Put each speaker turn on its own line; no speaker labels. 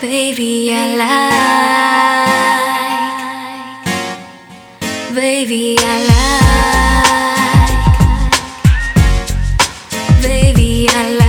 Baby, I like. Baby, I like. Baby, I like.